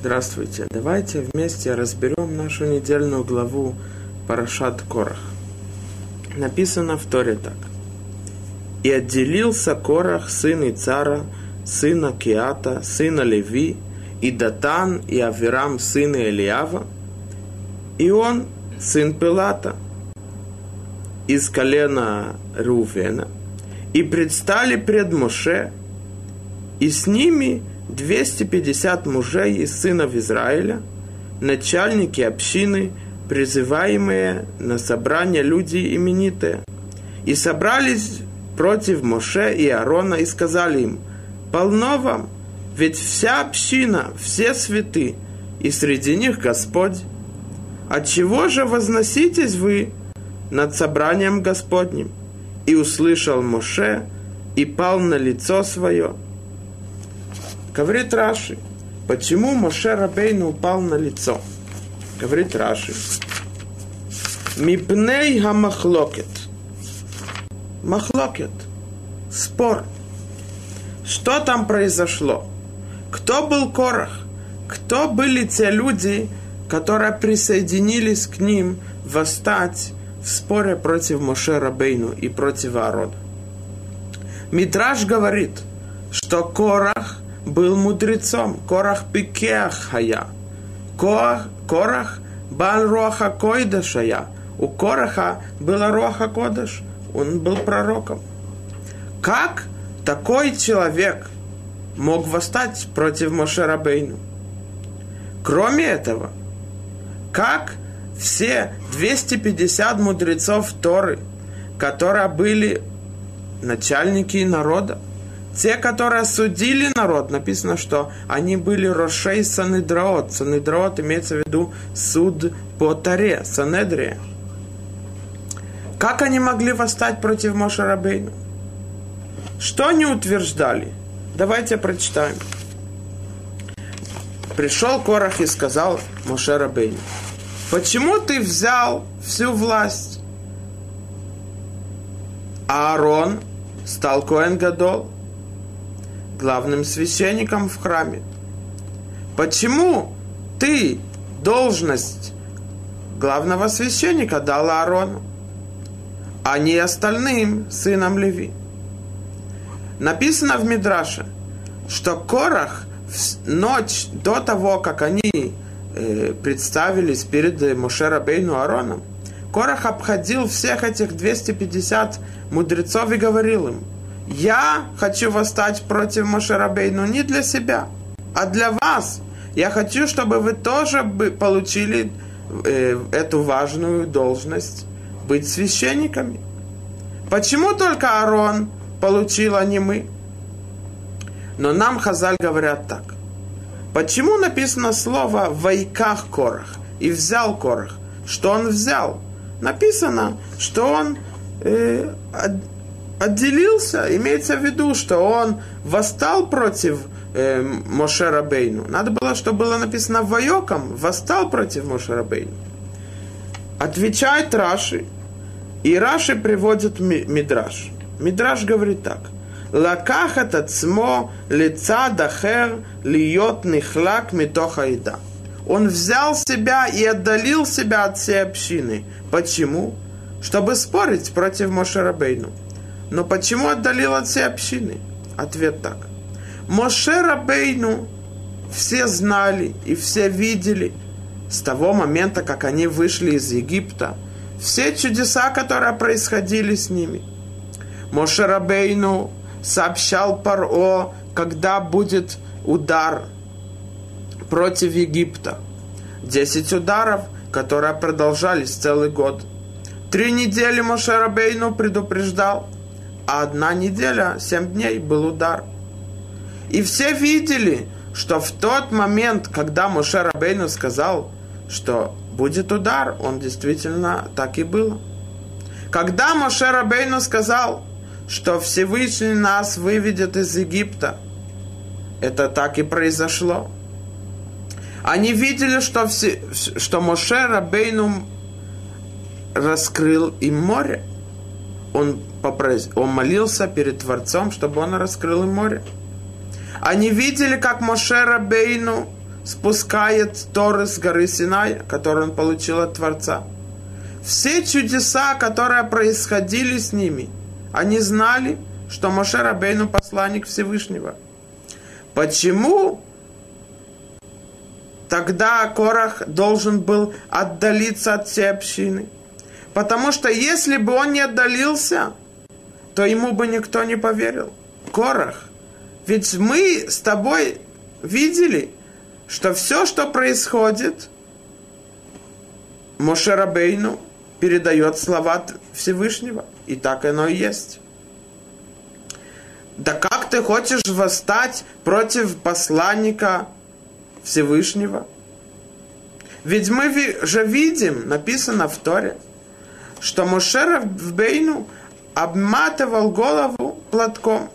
Здравствуйте. Давайте вместе разберем нашу недельную главу Парашат Корах. Написано в Торе так. «И отделился Корах, сын Ицара, сына Киата, сына Леви, и Датан, и Авирам, сына Элиава, и он, сын Пилата, из колена Рувена, и предстали пред Моше, и с ними 250 мужей из сынов Израиля, начальники общины, призываемые на собрание люди именитые. И собрались против Моше и Аарона и сказали им, «Полно вам, ведь вся община, все святы, и среди них Господь. Отчего же возноситесь вы над собранием Господним?» И услышал Моше, и пал на лицо свое – Говорит Раши, почему Моше Рабейну упал на лицо? Говорит Раши. Мипней хамахлокет. Махлокет. Спор. Что там произошло? Кто был Корах? Кто были те люди, которые присоединились к ним восстать в споре против Моше Рабейну и против Аарона? Мидраш говорит, что Корах был мудрецом. Корах пикеах хая. Корах, Корах бал роха койдашая. У Кораха была роха кодыш. Он был пророком. Как такой человек мог восстать против Мошерабейну? Кроме этого, как все 250 мудрецов Торы, которые были начальники народа, те, которые судили народ, написано, что они были Рошей Санедраот. Санедраот имеется в виду суд по Таре, Санедрия. Как они могли восстать против Моша Рабейну? Что они утверждали? Давайте прочитаем. Пришел Корах и сказал Моше Рабейну, почему ты взял всю власть? Аарон стал Коэн Гадол, главным священником в храме. Почему ты должность главного священника дал Аарону, а не остальным сынам Леви? Написано в Мидраше, что Корах в ночь до того, как они э, представились перед Моше Бейну Аароном, Корах обходил всех этих 250 мудрецов и говорил им – я хочу восстать против Мошерабейну не для себя, а для вас. Я хочу, чтобы вы тоже получили э, эту важную должность быть священниками. Почему только Аарон получил, а не мы? Но нам Хазаль говорят так. Почему написано слово «вайках Корах» и «взял Корах»? Что он взял? Написано, что он э, отделился, имеется в виду, что он восстал против э, Моше Рабейну. Надо было, чтобы было написано Вайоком, восстал против Моше Рабейну. Отвечает Раши, и Раши приводит Мидраш. Мидраш говорит так. Лакахат ацмо лица дахер льет нихлак митоха еда. Он взял себя и отдалил себя от всей общины. Почему? Чтобы спорить против Моше Рабейну. Но почему отдалил от всей общины? Ответ так. Моше Рабейну все знали и все видели с того момента, как они вышли из Египта, все чудеса, которые происходили с ними. Моше Рабейну сообщал Паро, когда будет удар против Египта. Десять ударов, которые продолжались целый год. Три недели Моше Рабейну предупреждал – а одна неделя, семь дней был удар. И все видели, что в тот момент, когда Моше Рабейну сказал, что будет удар, он действительно так и был. Когда Моше Рабейну сказал, что Всевышний нас выведет из Египта, это так и произошло. Они видели, что, все, что Моше Рабейну раскрыл им море он, попрос... он молился перед Творцом, чтобы он раскрыл море. Они видели, как Моше Рабейну спускает Торы с горы Синая, которую он получил от Творца. Все чудеса, которые происходили с ними, они знали, что Моше Рабейну посланник Всевышнего. Почему тогда Корах должен был отдалиться от всей общины? Потому что если бы он не отдалился, то ему бы никто не поверил. Корах, ведь мы с тобой видели, что все, что происходит, Мошерабейну передает слова Всевышнего. И так оно и есть. Да как ты хочешь восстать против посланника Всевышнего? Ведь мы же видим, написано в Торе, что Мошера в Бейну обматывал голову платком.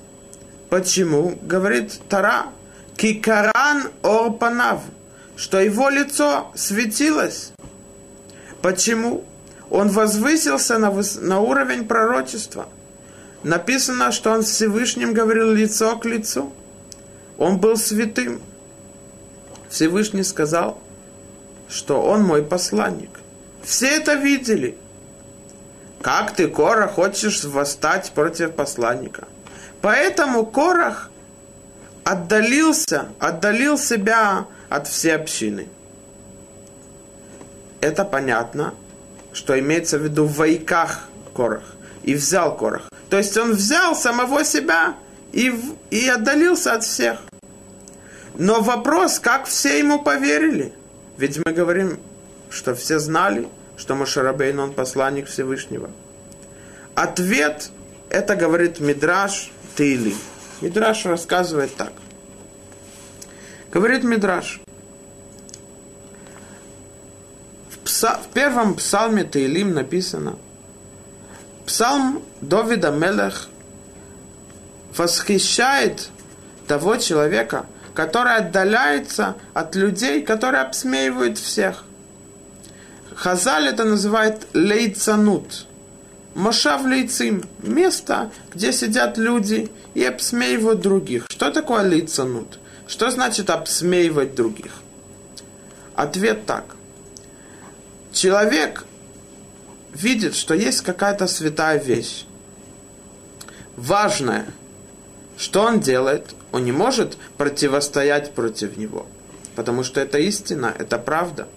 Почему? Говорит Тара. Кикаран Орпанав, что его лицо светилось. Почему? Он возвысился на, выс... на уровень пророчества. Написано, что он Всевышним говорил лицо к лицу. Он был святым. Всевышний сказал, что он мой посланник. Все это видели. Как ты, Кора, хочешь восстать против посланника? Поэтому Корах отдалился, отдалил себя от всей общины. Это понятно, что имеется в виду в войках Корах. И взял Корах. То есть он взял самого себя и, и отдалился от всех. Но вопрос, как все ему поверили? Ведь мы говорим, что все знали, что Машарабейн, он посланник Всевышнего. Ответ, это говорит Мидраш Тейли. Мидраш рассказывает так. Говорит Мидраш. В, пса, в первом псалме Таилим написано. Псалм Довида Мелех восхищает того человека, который отдаляется от людей, которые обсмеивают всех. Хазаль это называет лейцанут. Мошав лейцим. Место, где сидят люди и обсмеивают других. Что такое лейцанут? Что значит обсмеивать других? Ответ так. Человек видит, что есть какая-то святая вещь. Важная. Что он делает? Он не может противостоять против него. Потому что это истина, это правда.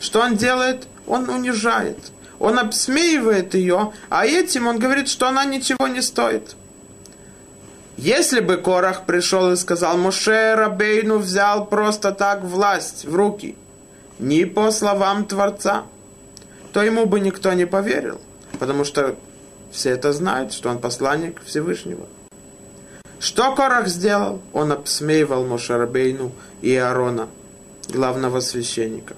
Что он делает? Он унижает. Он обсмеивает ее, а этим он говорит, что она ничего не стоит. Если бы Корах пришел и сказал, Моше Рабейну взял просто так власть в руки, не по словам Творца, то ему бы никто не поверил, потому что все это знают, что он посланник Всевышнего. Что Корах сделал? Он обсмеивал Моше Рабейну и Аарона, главного священника.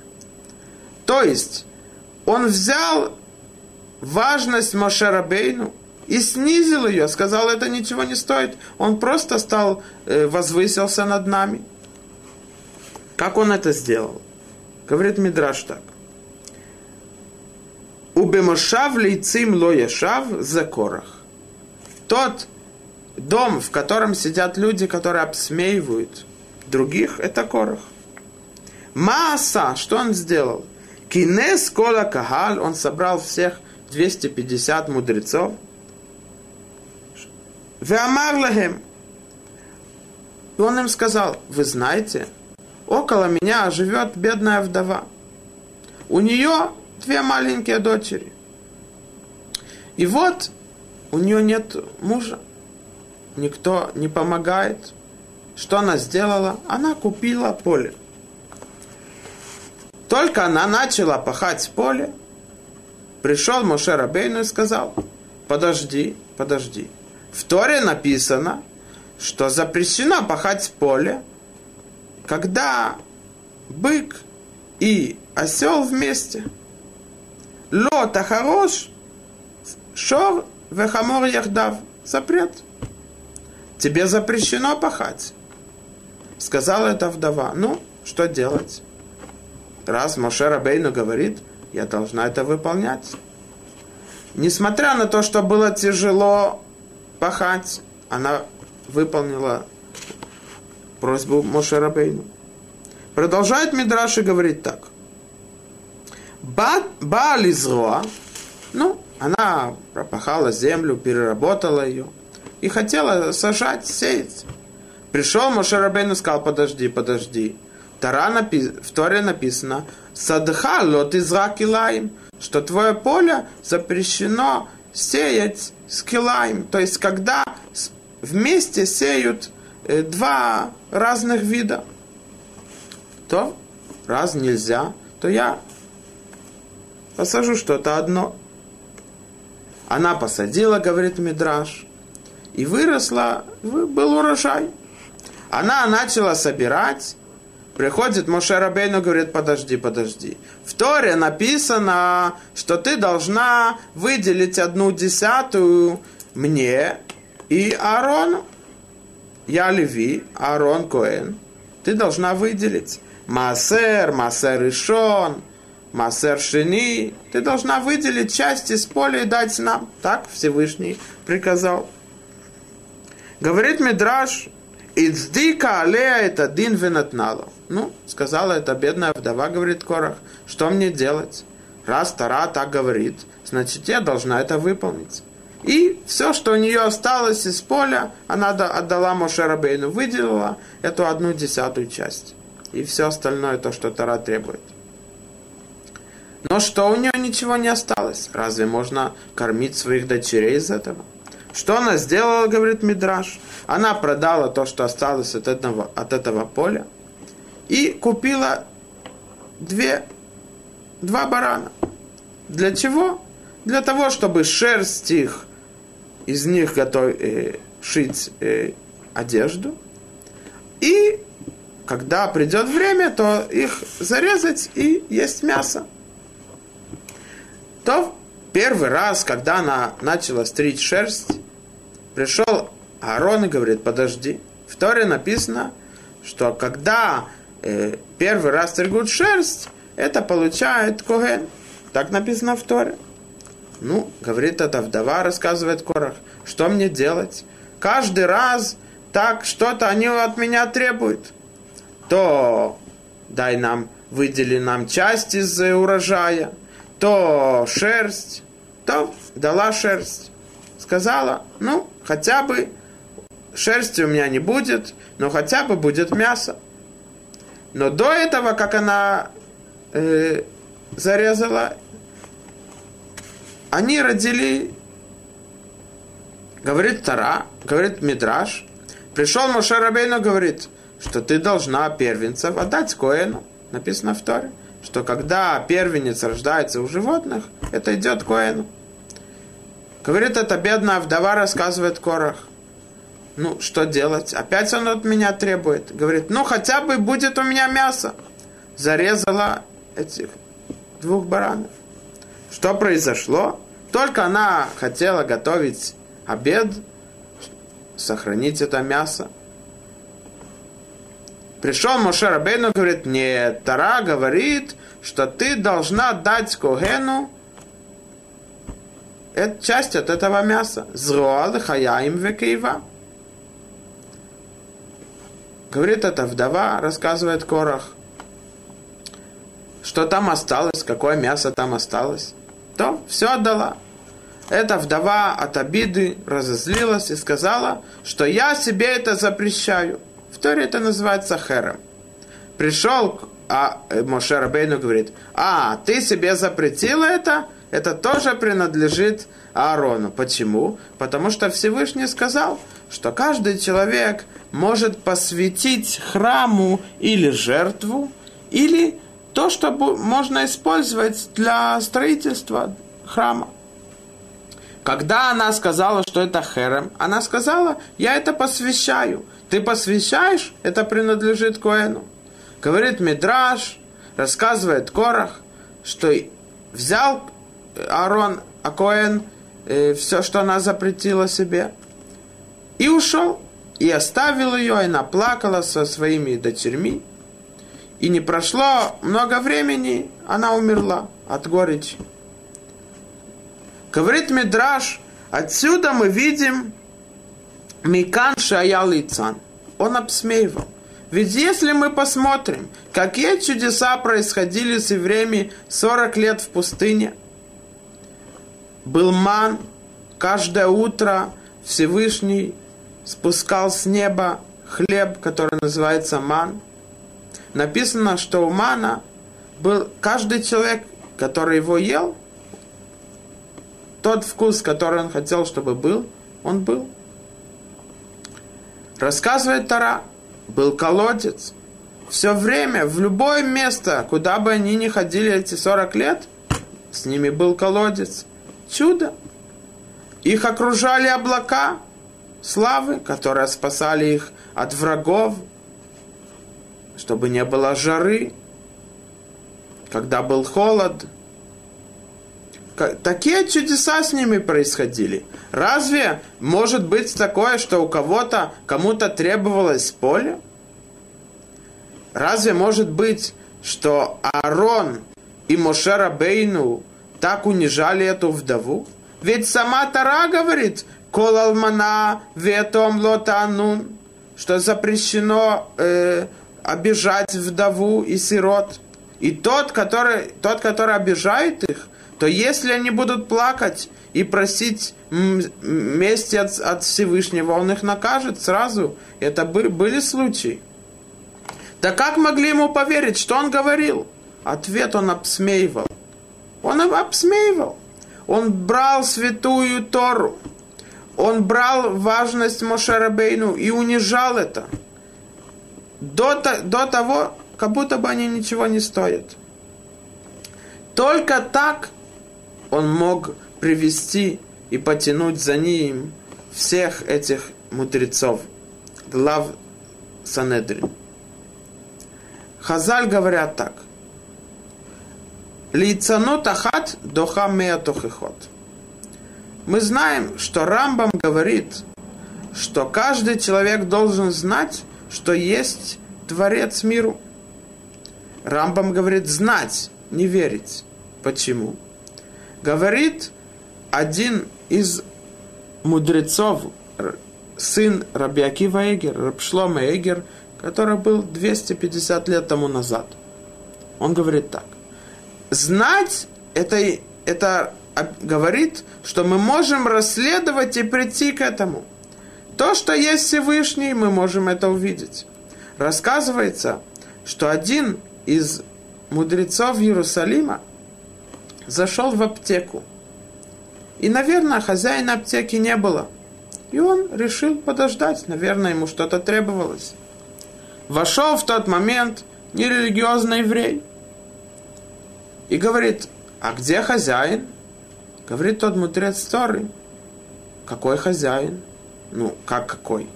То есть, он взял важность Моше Рабейну и снизил ее, сказал, это ничего не стоит. Он просто стал, э, возвысился над нами. Как он это сделал? Говорит Мидраш так. Убемошав лейцим ло яшав за корах. Тот дом, в котором сидят люди, которые обсмеивают других, это корах. Мааса, что он сделал? Кинес кола кагаль, он собрал всех 250 мудрецов – Веамар лахем. И он им сказал, вы знаете, около меня живет бедная вдова. У нее две маленькие дочери. И вот у нее нет мужа. Никто не помогает. Что она сделала? Она купила поле. Только она начала пахать поле, пришел Моше Рабейну и сказал, подожди, подожди. В Торе написано, что запрещено пахать поле, когда бык и осел вместе. Ло тахарош, шор вехамор яхдав. Запрет. Тебе запрещено пахать. Сказала эта вдова. Ну, что делать? Раз Моше Рабейну говорит, я должна это выполнять. Несмотря на то, что было тяжело пахать, она выполнила просьбу Моше Рабейну. Продолжает Мидраш и говорит так. Ба, ну, она пропахала землю, переработала ее и хотела сажать, сеять. Пришел Мошерабейн и сказал, подожди, подожди. Тара напи... в Торе написано, Садха лот израк илаем, что твое поле запрещено сеять с килаем. То есть, когда вместе сеют э, два разных вида, то раз нельзя, то я посажу что-то одно. Она посадила, говорит Мидраш, и выросла, был урожай. Она начала собирать, приходит Моше Рабейну, говорит, подожди, подожди. В Торе написано, что ты должна выделить одну десятую мне и Аарону. Я Леви, Аарон Коэн. Ты должна выделить. Масер, Масер Ишон, Масер Шини. Ты должна выделить часть из поля и дать нам. Так Всевышний приказал. Говорит Мидраш, Ицдика алея это дин венатнало. Ну, сказала эта бедная вдова, говорит Корах, что мне делать? Раз Тара так говорит, значит, я должна это выполнить. И все, что у нее осталось из поля, она отдала Моше Рабейну, выделила эту одну десятую часть. И все остальное, то, что Тара требует. Но что у нее ничего не осталось? Разве можно кормить своих дочерей из этого? Что она сделала, говорит Мидраш? Она продала то, что осталось от этого, от этого поля, и купила две, два барана. Для чего? Для того, чтобы шерсть их, из них готов, э, шить э, одежду. И когда придет время, то их зарезать и есть мясо. То первый раз, когда она начала стричь шерсть, пришел Аарон и говорит, подожди. В Торе написано, что когда первый раз стригут шерсть, это получает Коген. Так написано в Торе. Ну, говорит эта вдова, рассказывает Корах, что мне делать? Каждый раз так что-то они от меня требуют. То дай нам, выдели нам часть из урожая, то шерсть, то дала шерсть. Сказала, ну, хотя бы шерсти у меня не будет, но хотя бы будет мясо. Но до этого, как она э, зарезала, они родили, говорит Тара, говорит Мидраш, пришел Моше говорит, что ты должна первенцев отдать Коэну. Написано в Торе что когда первенец рождается у животных, это идет Коэну. Говорит, эта бедная вдова рассказывает Корах. Ну, что делать? Опять он от меня требует. Говорит, ну, хотя бы будет у меня мясо. Зарезала этих двух баранов. Что произошло? Только она хотела готовить обед, сохранить это мясо. Пришел Моше Рабейну, говорит, нет, Тара говорит, что ты должна дать Когену часть от этого мяса. Зроал хаяим векейва. Говорит эта вдова, рассказывает Корах, что там осталось, какое мясо там осталось. То все отдала. Эта вдова от обиды разозлилась и сказала, что я себе это запрещаю. В Торе это называется херем. Пришел а э, Моше Рабейну говорит, а, ты себе запретила это? Это тоже принадлежит Аарону. Почему? Потому что Всевышний сказал, что каждый человек может посвятить храму или жертву, или то, что можно использовать для строительства храма. Когда она сказала, что это херем, она сказала, я это посвящаю. Ты посвящаешь, это принадлежит Коэну. Говорит Мидраш, рассказывает Корах, что взял Аарон Акоэн э, все, что она запретила себе, и ушел, и оставил ее, и наплакала со своими дочерьми. И не прошло много времени, она умерла от горечи. Говорит Мидраш, отсюда мы видим Микан Шаял Ицан. Он обсмеивал. Ведь если мы посмотрим, какие чудеса происходили с евреями 40 лет в пустыне, был ман, каждое утро Всевышний спускал с неба хлеб, который называется ман. Написано, что у мана был каждый человек, который его ел, тот вкус, который он хотел, чтобы был, он был. Рассказывает Тара, был колодец. Все время, в любое место, куда бы они ни ходили эти 40 лет, с ними был колодец. Чудо. Их окружали облака славы, которые спасали их от врагов, чтобы не было жары, когда был холод. Такие чудеса с ними происходили. Разве может быть такое, что у кого-то, кому-то требовалось поле? Разве может быть, что Аарон и Мошера Бейну так унижали эту вдову? Ведь сама Тара говорит, кол алмана ветом лотанун, что запрещено э, обижать вдову и сирот. И тот который, тот, который обижает их, то если они будут плакать и просить мести от, от Всевышнего, он их накажет сразу. Это были, случаи. Да как могли ему поверить, что он говорил? Ответ он обсмеивал. Он обсмеивал. Он брал святую Тору. Он брал важность Мошерабейну и унижал это. До, до того, как будто бы они ничего не стоят. Только так он мог привести и потянуть за ним всех этих мудрецов, глав Санедрин. Хазаль говорят так. Лицанут ахат доха меатохихот. Мы знаем, что Рамбам говорит, что каждый человек должен знать, что есть Творец миру. Рамбам говорит знать, не верить. Почему? Говорит один из мудрецов, сын Рабиакива Эгер, Рабшлома Эгер, который был 250 лет тому назад. Он говорит так. Знать это, это говорит, что мы можем расследовать и прийти к этому. То, что есть Всевышний, мы можем это увидеть. Рассказывается, что один из мудрецов Иерусалима зашел в аптеку. И, наверное, хозяина аптеки не было. И он решил подождать. Наверное, ему что-то требовалось. Вошел в тот момент нерелигиозный еврей. И говорит, а где хозяин? Говорит тот мудрец Торы. Какой хозяин? Ну, как какой?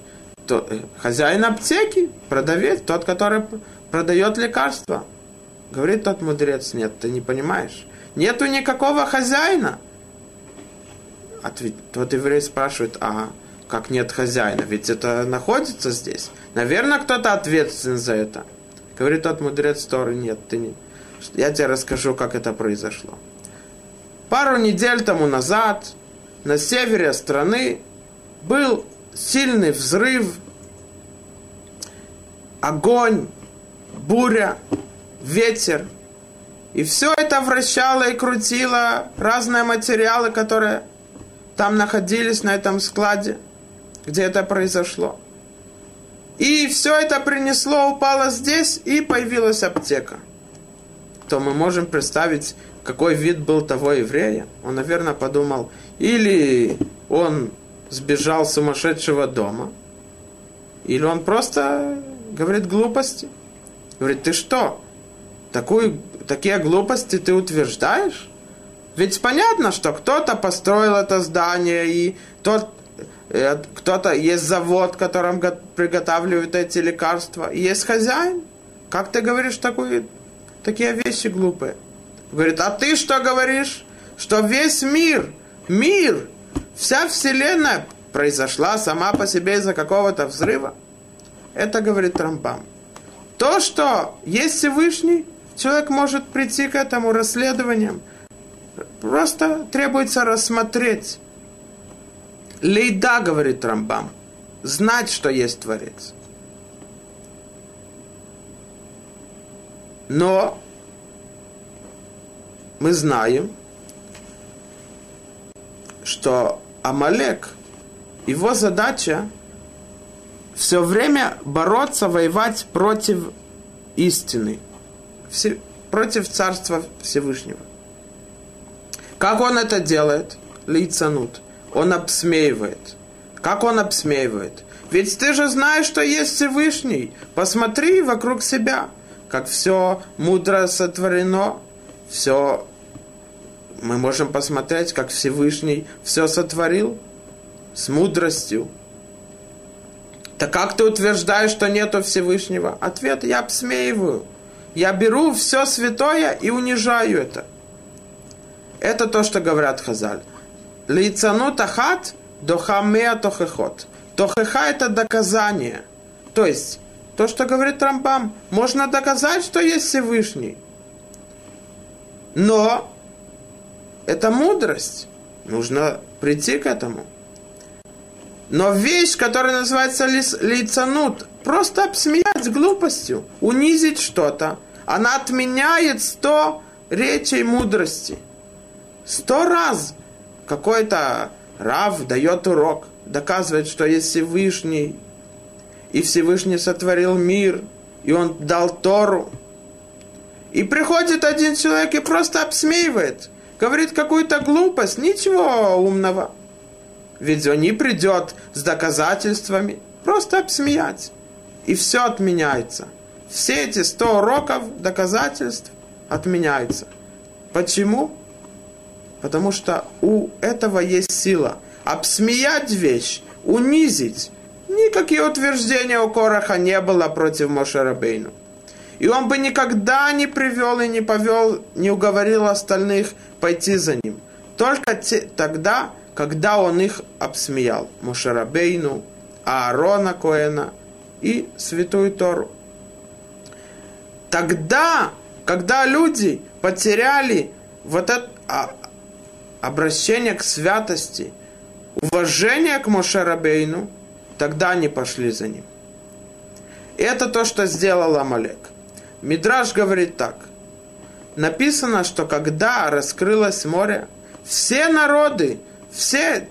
То, э, хозяин аптеки, продавец, тот, который продает лекарства. Говорит тот мудрец, нет, ты не понимаешь. Нету никакого хозяина. Ответ, тот еврей спрашивает, а как нет хозяина? Ведь это находится здесь. Наверное, кто-то ответственен за это. Говорит тот мудрец Торы, нет, ты не... Я тебе расскажу, как это произошло. Пару недель тому назад на севере страны был сильный взрыв, огонь, буря, ветер. И все это вращало и крутило разные материалы, которые там находились на этом складе, где это произошло. И все это принесло, упало здесь, и появилась аптека. То мы можем представить, какой вид был того еврея. Он, наверное, подумал, или он сбежал с сумасшедшего дома, или он просто говорит глупости. Говорит, ты что, такую, такие глупости ты утверждаешь? Ведь понятно, что кто-то построил это здание, и тот, э, кто-то, есть завод, в котором приготавливают эти лекарства, и есть хозяин. Как ты говоришь такую, такие вещи глупые? Говорит, а ты что говоришь? Что весь мир, мир, вся вселенная произошла сама по себе из-за какого-то взрыва? Это говорит Трампам. То, что есть Всевышний, человек может прийти к этому расследованием. Просто требуется рассмотреть. Лейда, говорит Рамбам, знать, что есть Творец. Но мы знаем, что Амалек, его задача все время бороться, воевать против истины, против Царства Всевышнего. Как он это делает? Лицанут. Он обсмеивает. Как он обсмеивает? Ведь ты же знаешь, что есть Всевышний. Посмотри вокруг себя, как все мудро сотворено, все мы можем посмотреть, как Всевышний все сотворил с мудростью. Так как ты утверждаешь, что нету Всевышнего? Ответ, я обсмеиваю. Я беру все святое и унижаю это. Это то, что говорят Хазаль. Лицану тахат дохамеа тохехот. Тохеха это доказание. То есть, то, что говорит Рамбам, можно доказать, что есть Всевышний. Но это мудрость. Нужно прийти к этому. Но вещь, которая называется лицанут, просто обсмеять глупостью, унизить что-то, она отменяет сто речей мудрости. Сто раз какой-то Рав дает урок, доказывает, что есть Всевышний, и Всевышний сотворил мир, и он дал Тору. И приходит один человек и просто обсмеивает, говорит какую-то глупость, ничего умного. Ведь он не придет с доказательствами, просто обсмеять. И все отменяется. Все эти сто уроков доказательств отменяются. Почему? Потому что у этого есть сила. Обсмеять вещь, унизить. Никакие утверждения у Кораха не было против Мошерабейну. И он бы никогда не привел и не повел, не уговорил остальных пойти за ним. Только те, тогда, когда он их обсмеял. Мошерабейну, Аарона Коэна и Святую Тору. Тогда, когда люди потеряли вот это а, обращение к святости, уважение к Мошерабейну, тогда они пошли за ним. Это то, что сделал Амалек. Мидраш говорит так. Написано, что когда раскрылось море, все народы, все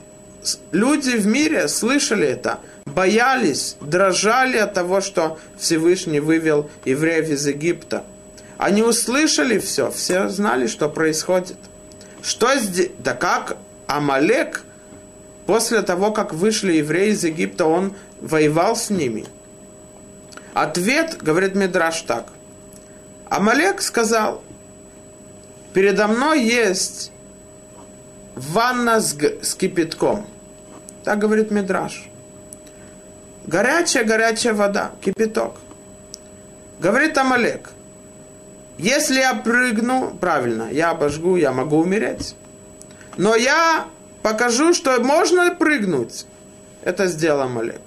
люди в мире слышали это, боялись, дрожали от того, что Всевышний вывел евреев из Египта. Они услышали все, все знали, что происходит. Что здесь? Да как Амалек, после того, как вышли евреи из Египта, он воевал с ними. Ответ, говорит Мидраш так. Амалек сказал, передо мной есть ванна с, с кипятком. Так говорит Мидраш. Горячая-горячая вода, кипяток. Говорит Амалек, если я прыгну, правильно, я обожгу, я могу умереть. Но я покажу, что можно прыгнуть. Это сделал Амалек.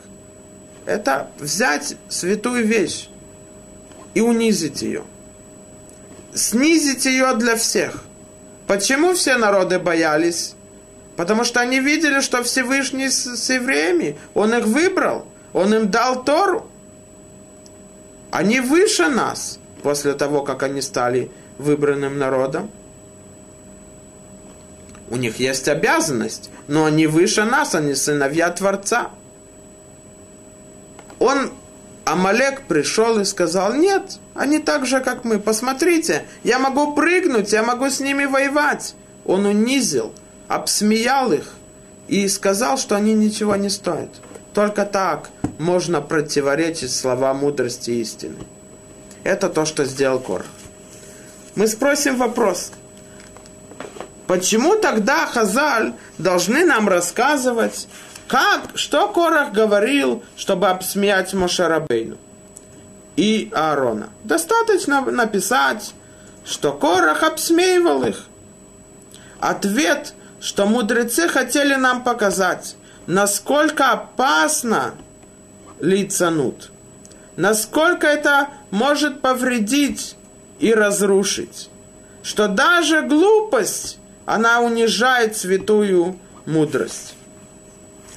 Это взять святую вещь и унизить ее. Снизить ее для всех. Почему все народы боялись? Потому что они видели, что Всевышний с, евреями, Он их выбрал, Он им дал Тору. Они выше нас после того, как они стали выбранным народом. У них есть обязанность, но они выше нас, они сыновья Творца. Он, Амалек, пришел и сказал, нет, они так же, как мы. Посмотрите, я могу прыгнуть, я могу с ними воевать. Он унизил, обсмеял их и сказал, что они ничего не стоят. Только так можно противоречить слова мудрости истины. Это то, что сделал Кор. Мы спросим вопрос. Почему тогда Хазаль должны нам рассказывать, как, что Корах говорил, чтобы обсмеять Мошарабейну? И Аарона. Достаточно написать, что Корах обсмеивал их. Ответ, что мудрецы хотели нам показать, насколько опасно лицанут, насколько это может повредить и разрушить, что даже глупость, она унижает святую мудрость.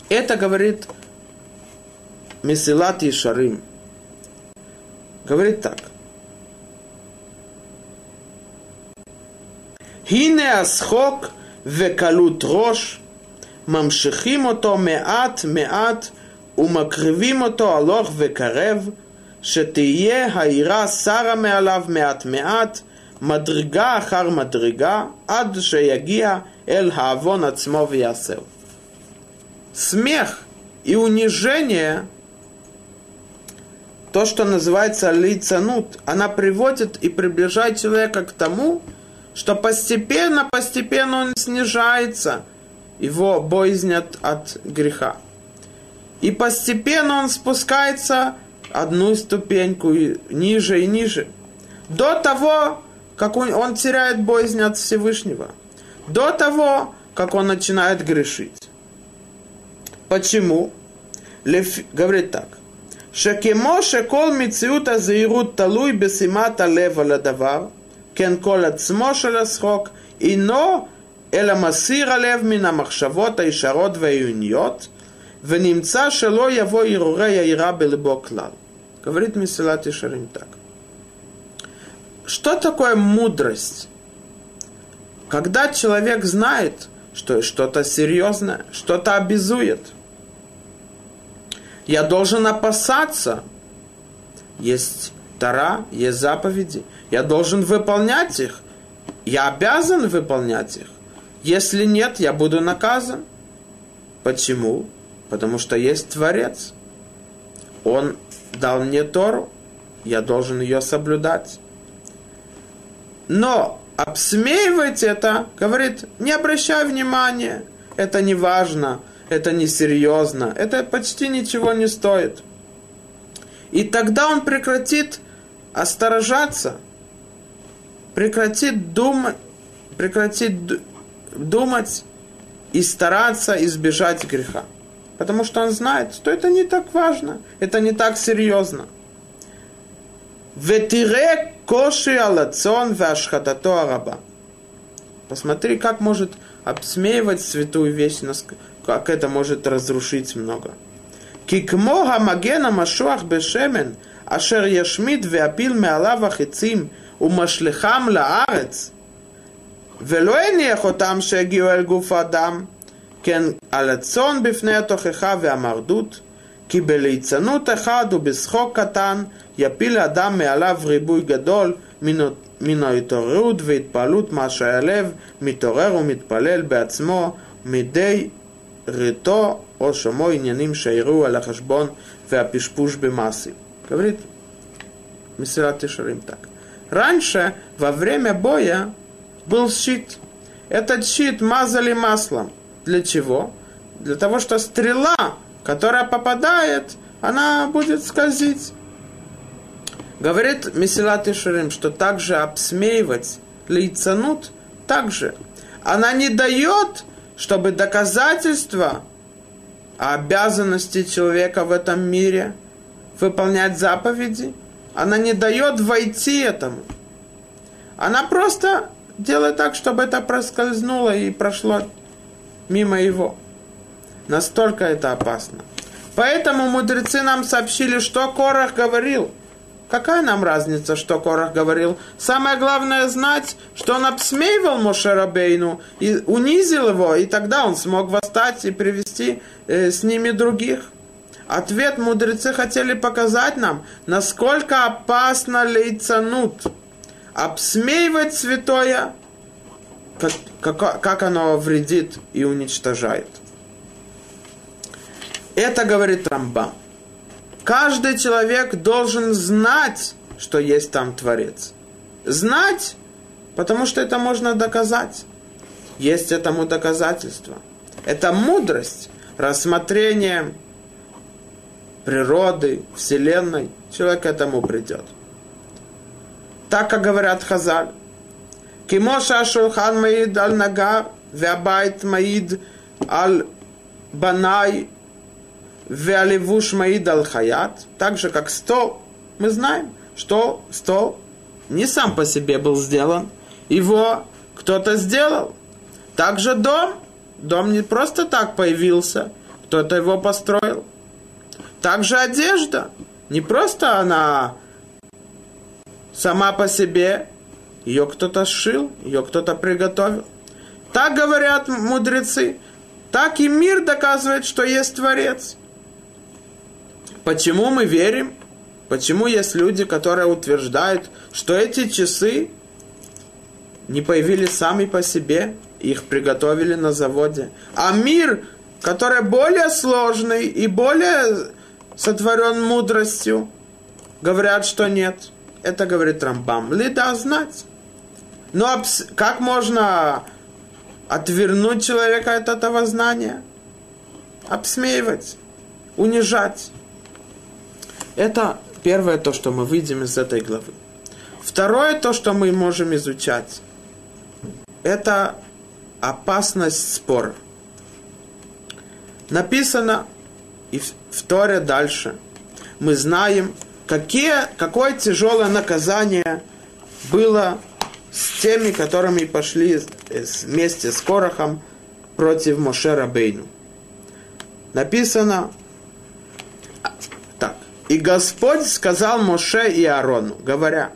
Это говорит Месилат и Шарим – говорит так. הנה השחוק וקלות ראש, ממשיכים אותו מעט מעט ומקריבים אותו הלוך וקרב, שתהיה העירה שרה מעליו מעט מעט, מדרגה אחר מדרגה, עד שיגיע אל העוון עצמו ויעשהו. Смех и унижение, то, что называется лицанут, она приводит и приближает человека к тому, что постепенно, постепенно он снижается, его боязнь от, греха. И постепенно он спускается одну ступеньку ниже и ниже. До того, как он, он теряет боязнь от Всевышнего. До того, как он начинает грешить. Почему? Лев говорит так. שכמו שכל מציאות הזהירות תלוי בשימת הלב על הדבר, כן כל עצמו של השחוק אינו אלא מסיר הלב מן המחשבות הישרות והעיוניות, ונמצא שלא יבוא הרהורי היראה בלבו כלל. Говорит Месилат Ишарим так. Что такое мудрость? Когда человек знает, что что-то серьезное, что-то обязует. Я должен опасаться. Есть Тара, есть заповеди. Я должен выполнять их. Я обязан выполнять их. Если нет, я буду наказан. Почему? Потому что есть Творец. Он дал мне Тору. Я должен ее соблюдать. Но обсмеивать это, говорит, не обращай внимания, это не важно, это не серьезно, это почти ничего не стоит. И тогда он прекратит осторожаться, прекратит думать, прекратит думать и стараться избежать греха. Потому что он знает, что это не так важно, это не так серьезно. Ветире коши алацон вашхатато. Посмотри, как может обсмеивать святую вещь, как это может разрушить много. Кикмо хамагена машуах бешемен, ашер яшмид веапил меалав החצים ומשליכם לארץ, ולא הניח אותם שהגיעו אל גוף האדם, כן על הצאן בפני התוכחה והמרדות, כי בליצנות אחד ובשחוק קטן יפיל האדם מעליו ריבוי גדול מן ההתעוררות והתפעלות מה שהלב מתעורר ומתפלל בעצמו מדי рито о шамо иняним шайру аля хашбон веапишпуш бемасы. Говорит Мисират Шарим так. Раньше, во время боя, был щит. Этот щит мазали маслом. Для чего? Для того, что стрела, которая попадает, она будет скользить. Говорит Месилат Ишарим, что также обсмеивать лейцанут также. Она не дает чтобы доказательства обязанности человека в этом мире выполнять заповеди, она не дает войти этому. Она просто делает так, чтобы это проскользнуло и прошло мимо его. Настолько это опасно. Поэтому мудрецы нам сообщили, что Корах говорил – Какая нам разница, что Корах говорил? Самое главное знать, что он обсмеивал Мошерабейну и унизил его, и тогда он смог восстать и привести э, с ними других. Ответ мудрецы хотели показать нам, насколько опасно лейцанут. Обсмеивать святое, как, как, как оно вредит и уничтожает. Это говорит Рамбам. Каждый человек должен знать, что есть там Творец. Знать, потому что это можно доказать. Есть этому доказательство. Это мудрость, рассмотрение природы, Вселенной. Человек к этому придет. Так, как говорят Хазаль. Кимоша Шулхан Маид Аль Нага, Веабайт Маид Аль Банай Веаливуш Маид Хаят, так же как стол, мы знаем, что стол не сам по себе был сделан, его кто-то сделал. Также дом, дом не просто так появился, кто-то его построил. Также одежда, не просто она сама по себе Ее кто-то сшил, ее кто-то приготовил. Так говорят мудрецы. Так и мир доказывает, что есть Творец. Почему мы верим? Почему есть люди, которые утверждают, что эти часы не появились сами по себе, их приготовили на заводе. А мир, который более сложный и более сотворен мудростью, говорят, что нет. Это говорит Рамбам. Лида знать. Но как можно отвернуть человека от этого знания? Обсмеивать, унижать. Это первое то, что мы видим из этой главы. Второе то, что мы можем изучать, это опасность спора. Написано и в Торе дальше. Мы знаем, какие, какое тяжелое наказание было с теми, которыми пошли вместе с Корохом против Мошера Бейну. Написано. И Господь сказал Моше и Аарону, говоря,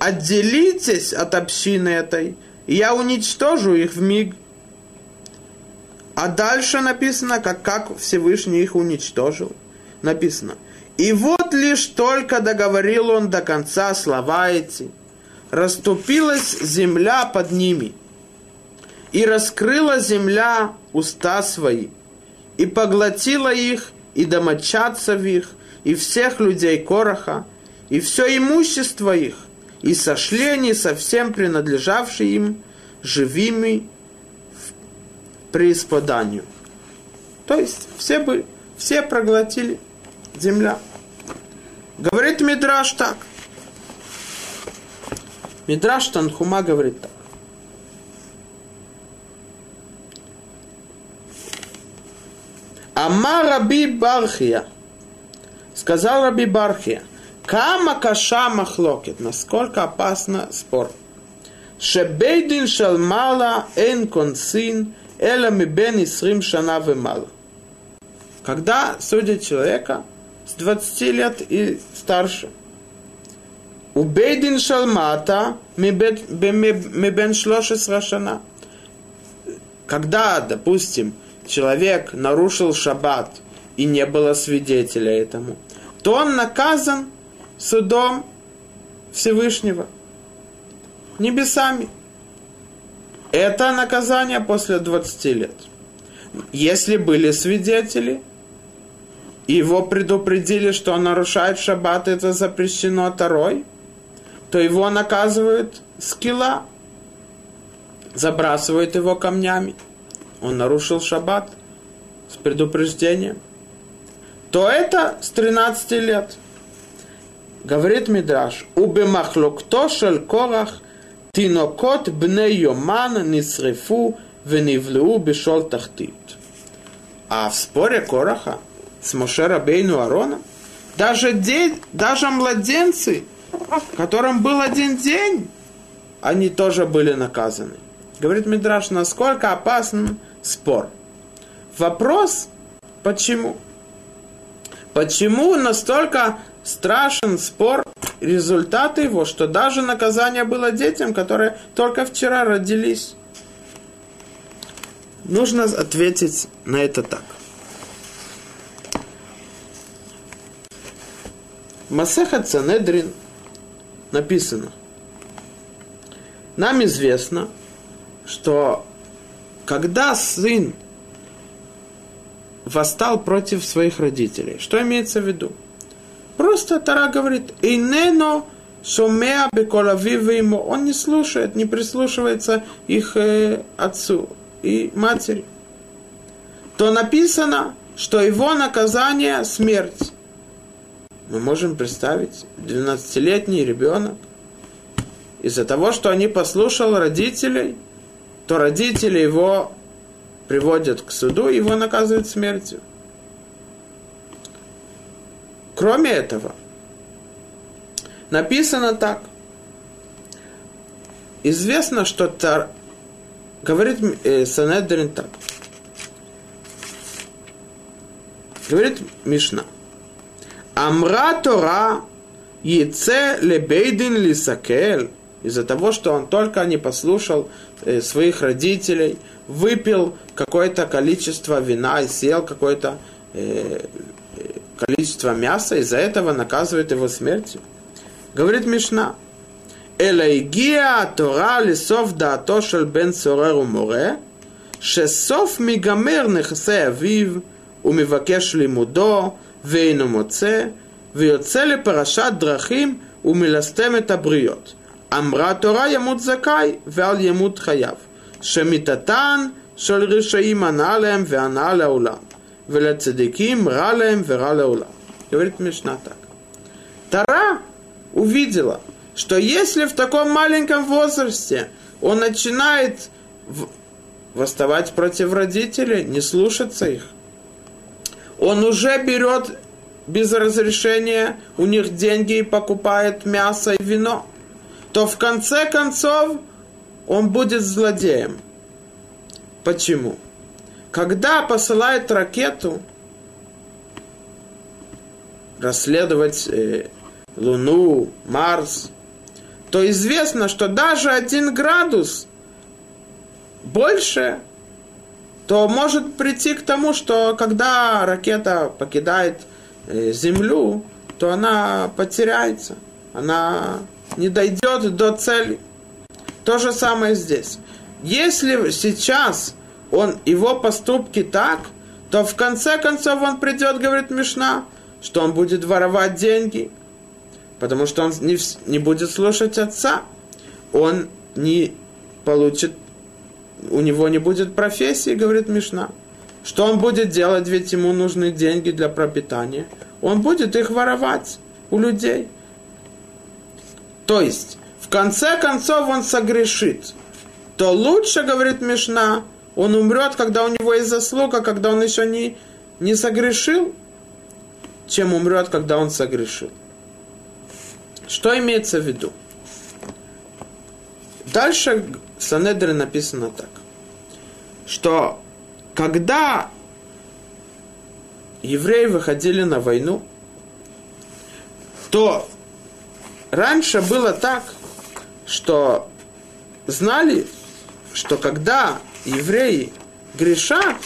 отделитесь от общины этой, и я уничтожу их в миг. А дальше написано, как, как Всевышний их уничтожил. Написано, и вот лишь только договорил он до конца слова эти, расступилась земля под ними, и раскрыла земля уста свои, и поглотила их, и домочадцев их, и всех людей Короха, и все имущество их, и сошли они совсем принадлежавшие им живыми в преисподанию. То есть все бы, все проглотили земля. Говорит Мидраш так. Мидраш Танхума говорит так. Ама Раби Бархия. Сказал Раби Бархия. Кама каша махлокет. Насколько опасно спор. Шебейдин шалмала эн консин эла мибен исрим шана вемала. Когда судят человека с 20 лет и старше. У бейдин шалмата мибен шлошес рашана. Когда, допустим, человек нарушил шаббат и не было свидетеля этому, то он наказан судом Всевышнего, небесами. Это наказание после 20 лет. Если были свидетели, его предупредили, что он нарушает шаббат, это запрещено Тарой, то его наказывают скилла, забрасывают его камнями. Он нарушил шаббат с предупреждением. То это с 13 лет. Говорит Мидраш, убемахлокто шель корах тинокот бне йоман нисрефу венивлеу бешол тахтит. А в споре Кораха с Мошера Бейну Арона, даже, день, даже младенцы, которым был один день, они тоже были наказаны. Говорит Мидраш, насколько опасен спор. Вопрос, почему? Почему настолько страшен спор, результат его, что даже наказание было детям, которые только вчера родились. Нужно ответить на это так. Масеха Цанедрин написано. Нам известно, что когда сын восстал против своих родителей, что имеется в виду? Просто Тара говорит, «Инено шумеа ему». Он не слушает, не прислушивается их э, отцу и матери. То написано, что его наказание – смерть. Мы можем представить, 12-летний ребенок, из-за того, что они послушал родителей, то родители его приводят к суду, его наказывают смертью. Кроме этого, написано так. Известно, что тар... говорит э, Санедрин так. Говорит Мишна. Амра Тора яце лебейдин лисакел из-за того, что он только не послушал э, своих родителей, выпил какое-то количество вина и съел какое-то э, количество мяса, из-за этого наказывает его смертью. Говорит Мишна, אלא הגיעה התורה לסוף דעתו של בן צורר ומורה, שסוף מגמר נכסי אביו, ומבקש לימודו, ואינו מוצא, ויוצא לפרשת דרכים ומלסתם את הבריות. אמרה התורה ימות זכאי, ואל ימות חייו. шамитатан шал решаим аналем ве аналя улам. Веля цедеким ралем ве раля улам. Говорит Мишна так. Тара увидела, что если в таком маленьком возрасте он начинает восставать против родителей, не слушаться их, он уже берет без разрешения у них деньги и покупает мясо и вино, то в конце концов – он будет злодеем. Почему? Когда посылает ракету расследовать э, Луну, Марс, то известно, что даже один градус больше, то может прийти к тому, что когда ракета покидает э, Землю, то она потеряется, она не дойдет до цели. То же самое здесь. Если сейчас он, его поступки так, то в конце концов он придет, говорит Мишна, что он будет воровать деньги – потому что он не, не будет слушать отца, он не получит, у него не будет профессии, говорит Мишна. Что он будет делать, ведь ему нужны деньги для пропитания. Он будет их воровать у людей. То есть, конце концов он согрешит. То лучше, говорит Мишна, он умрет, когда у него есть заслуга, когда он еще не, не согрешил, чем умрет, когда он согрешил. Что имеется в виду? Дальше в Санедре написано так, что когда евреи выходили на войну, то раньше было так, что знали, что когда евреи грешат,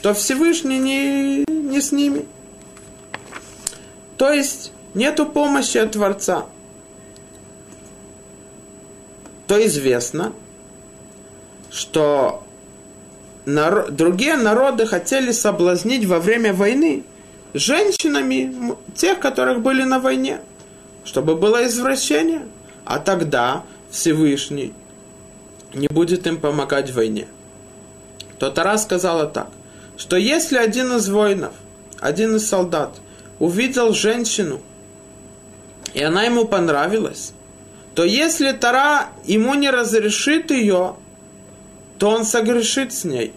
то Всевышний не, не с ними. То есть нету помощи от Творца то известно, что народ, другие народы хотели соблазнить во время войны женщинами тех, которых были на войне, чтобы было извращение. А тогда Всевышний не будет им помогать в войне. То Тара сказала так, что если один из воинов, один из солдат увидел женщину, и она ему понравилась, то если Тара ему не разрешит ее, то он согрешит с ней.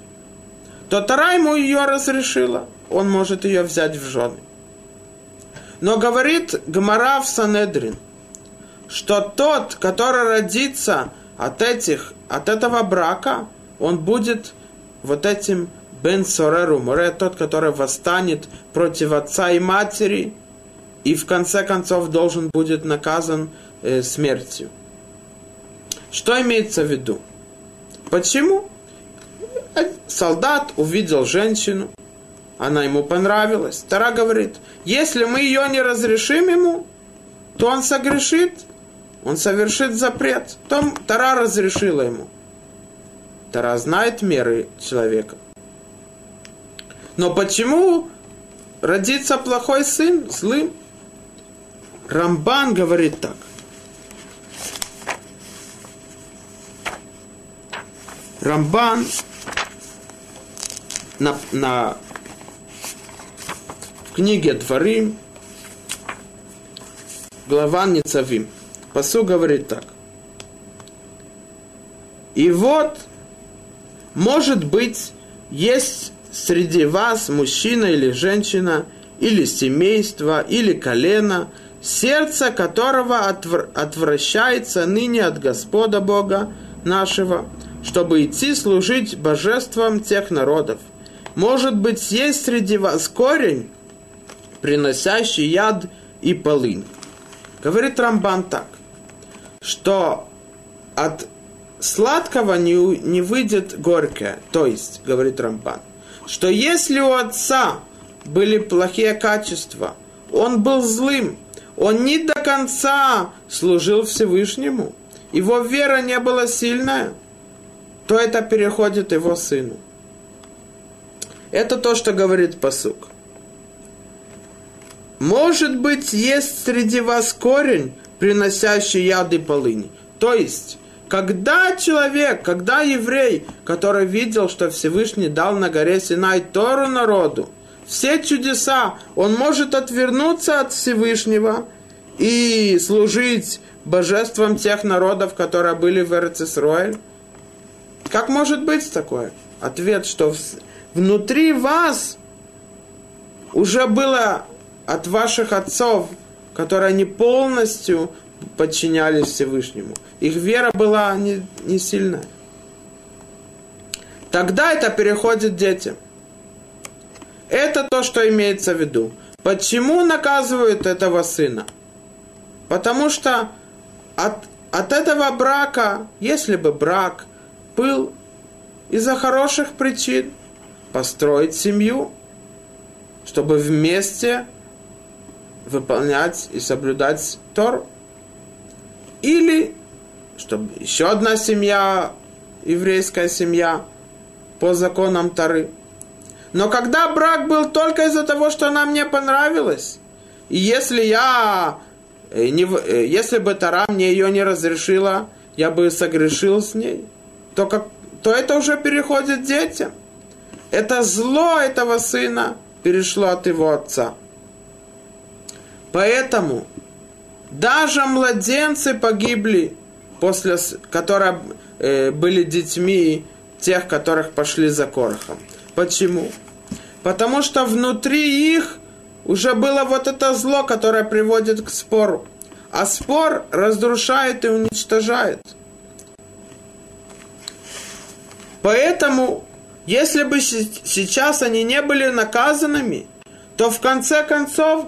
То Тара ему ее разрешила, он может ее взять в жены. Но говорит Гмара в Санедрин, что тот, который родится от этих, от этого брака, он будет вот этим Бен Сореру Море, тот, который восстанет против отца и матери, и в конце концов должен будет наказан э, смертью. Что имеется в виду? Почему? Солдат увидел женщину, она ему понравилась. Тара говорит, если мы ее не разрешим ему, то он согрешит, он совершит запрет. То Тара разрешила ему. Тара знает меры человека. Но почему родится плохой сын, злым? Рамбан говорит так – Рамбан на, на в книге Дворим, глава Ницавим, Посу говорит так. И вот, может быть, есть среди вас мужчина или женщина, или семейство, или колено, сердце которого отвр- отвращается ныне от Господа Бога нашего, чтобы идти служить божествам тех народов. Может быть, есть среди вас корень, приносящий яд и полынь. Говорит Рамбан так, что от сладкого не, не выйдет горькое. То есть, говорит Рамбан, что если у отца были плохие качества, он был злым, он не до конца служил Всевышнему, его вера не была сильная, то это переходит его сыну. Это то, что говорит посук. Может быть, есть среди вас корень, приносящий яды полыни. То есть, когда человек, когда еврей, который видел, что Всевышний дал на горе Синай Тору народу, все чудеса, он может отвернуться от Всевышнего и служить божеством тех народов, которые были в Эрцисроэль? Как может быть такое? Ответ, что внутри вас уже было от ваших отцов, которые не полностью подчинялись Всевышнему. Их вера была не, не сильная. Тогда это переходит детям. Это то, что имеется в виду. Почему наказывают этого сына? Потому что от, от этого брака, если бы брак был из-за хороших причин, построить семью, чтобы вместе выполнять и соблюдать Тору. Или чтобы еще одна семья, еврейская семья, по законам Тары. Но когда брак был только из-за того, что она мне понравилась, и если я, э, не, э, если бы Тара мне ее не разрешила, я бы согрешил с ней, то, как, то это уже переходит детям. Это зло этого сына перешло от его отца. Поэтому даже младенцы погибли, после, которые э, были детьми тех, которых пошли за Корохом. Почему? Потому что внутри их уже было вот это зло, которое приводит к спору. А спор разрушает и уничтожает. Поэтому, если бы сейчас они не были наказанными, то в конце концов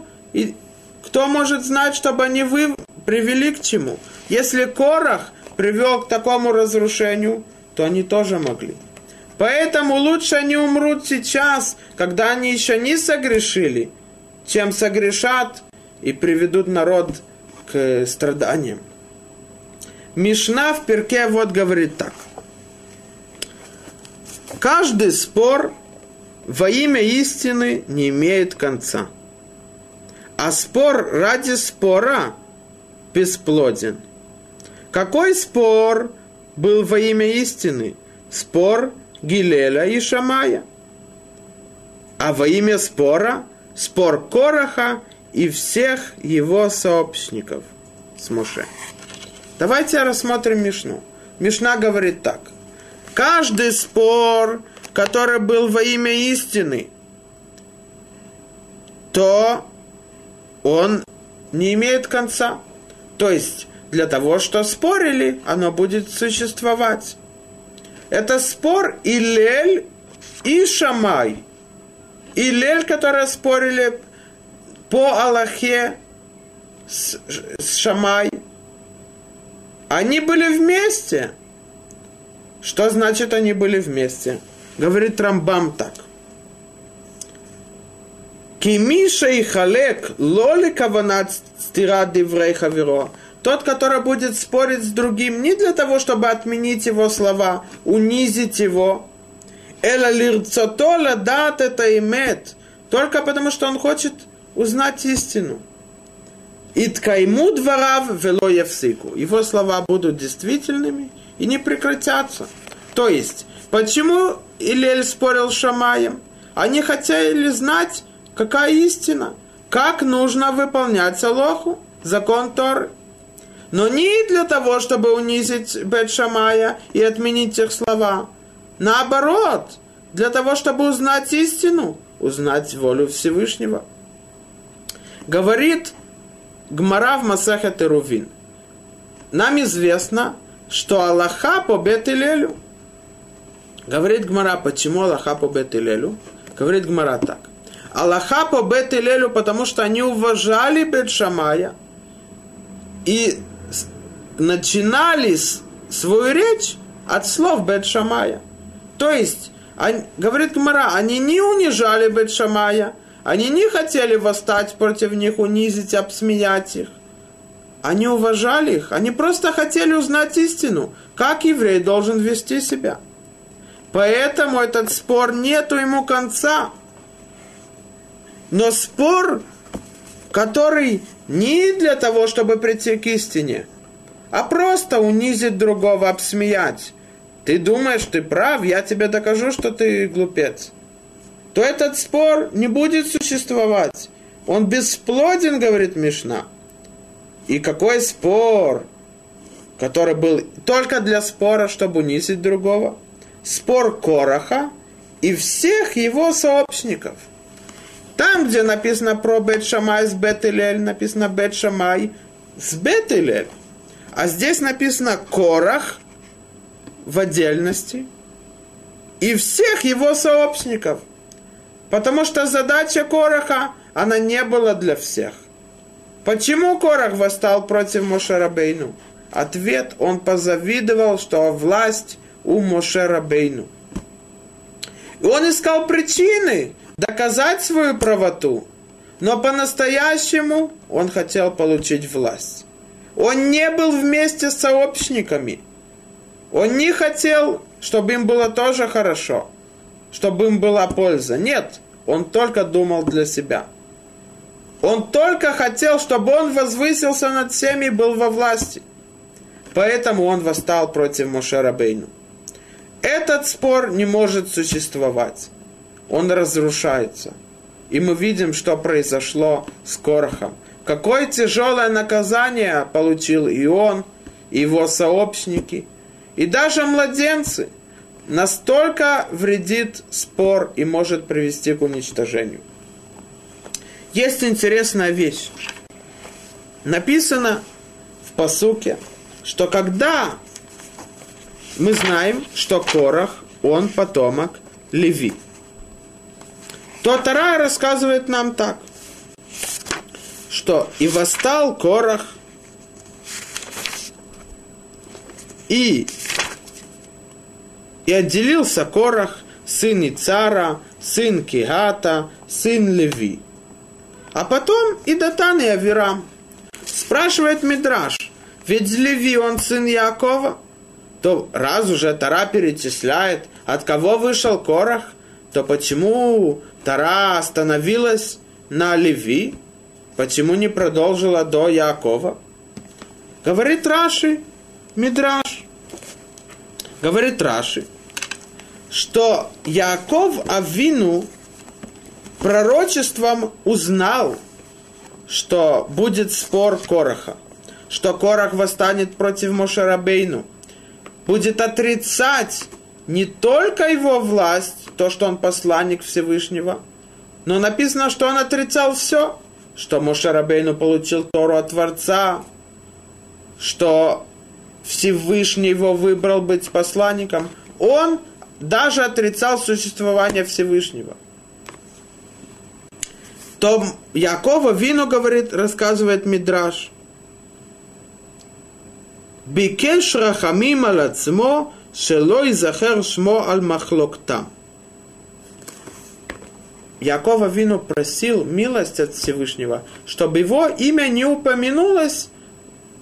кто может знать, чтобы они вы привели к чему? Если Корах привел к такому разрушению, то они тоже могли. Поэтому лучше они умрут сейчас, когда они еще не согрешили, чем согрешат и приведут народ к страданиям. Мишна в перке вот говорит так. Каждый спор во имя истины не имеет конца – а спор ради спора бесплоден. Какой спор был во имя истины? Спор Гилеля и Шамая. А во имя спора спор Короха и всех его сообщников с Моше. Давайте рассмотрим Мишну. Мишна говорит так. Каждый спор, который был во имя истины, то он не имеет конца. То есть, для того, что спорили, оно будет существовать. Это спор Илель и Шамай. Илель, которые спорили по Аллахе с, с Шамай, они были вместе. Что значит они были вместе? Говорит Рамбам так. Кимиша и халек лоли каванат стират диврей хаверо. Тот, который будет спорить с другим не для того, чтобы отменить его слова, унизить его. Эла лирцотола дат это имет. Только потому, что он хочет узнать истину. И ткайму дворав вело евсику. Его слова будут действительными и не прекратятся. То есть, почему Илель спорил с Шамаем? Они хотели знать, Какая истина? Как нужно выполнять Алоху, закон Торы? Но не для того, чтобы унизить Бет Шамая и отменить их слова. Наоборот, для того, чтобы узнать истину, узнать волю Всевышнего. Говорит Гмара в Масахет Рувин. Нам известно, что Аллаха по Бет-Илелю. Говорит Гмара, почему Аллаха по Бет-Илелю? Говорит Гмара так. Аллаха по бет Илелю, потому что они уважали Бет Шамая и начинали свою речь от слов Бет Шамая. То есть, они, говорит Гмара, они не унижали Бет Шамая, они не хотели восстать против них, унизить, обсмеять их. Они уважали их, они просто хотели узнать истину, как еврей должен вести себя. Поэтому этот спор нету ему конца. Но спор, который не для того, чтобы прийти к истине, а просто унизить другого, обсмеять. Ты думаешь, ты прав, я тебе докажу, что ты глупец. То этот спор не будет существовать. Он бесплоден, говорит Мишна. И какой спор, который был только для спора, чтобы унизить другого? Спор Короха и всех его сообщников. Там, где написано про Бет Шамай с Бет написано Бет Шамай с Бет А здесь написано Корах в отдельности и всех его сообщников. Потому что задача Кораха, она не была для всех. Почему Корах восстал против Мошерабейну? Ответ, он позавидовал, что власть у Мошерабейну. И он искал причины доказать свою правоту, но по-настоящему он хотел получить власть. Он не был вместе с сообщниками. Он не хотел, чтобы им было тоже хорошо, чтобы им была польза. Нет, он только думал для себя – он только хотел, чтобы он возвысился над всеми и был во власти. Поэтому он восстал против Мошерабейну. Этот спор не может существовать. Он разрушается. И мы видим, что произошло с Корохом. Какое тяжелое наказание получил и он, и его сообщники, и даже младенцы. Настолько вредит спор и может привести к уничтожению. Есть интересная вещь. Написано в посуке, что когда мы знаем, что Корах, он потомок Леви, то Тара рассказывает нам так, что и восстал Корах, и, и отделился Корах, сын Ицара, сын Кигата, сын Леви. А потом и Датан и Авирам. Спрашивает Мидраш, ведь Леви он сын Якова? То раз уже Тара перечисляет, от кого вышел Корах, то почему Тара остановилась на Леви? Почему не продолжила до Якова? Говорит Раши, Мидраш. Говорит Раши, что Яков Авину пророчеством узнал, что будет спор Короха, что Корах восстанет против Мошерабейну, будет отрицать не только его власть, то, что он посланник Всевышнего. Но написано, что он отрицал все, что Мушарабейну получил Тору от Творца, что Всевышний его выбрал быть посланником. Он даже отрицал существование Всевышнего. То Якова Вину говорит, рассказывает Мидраш. Бикеш рахамим алацмо шелой захер шмо аль махлоктам. Якова Вину просил милость от Всевышнего, чтобы его имя не упомянулось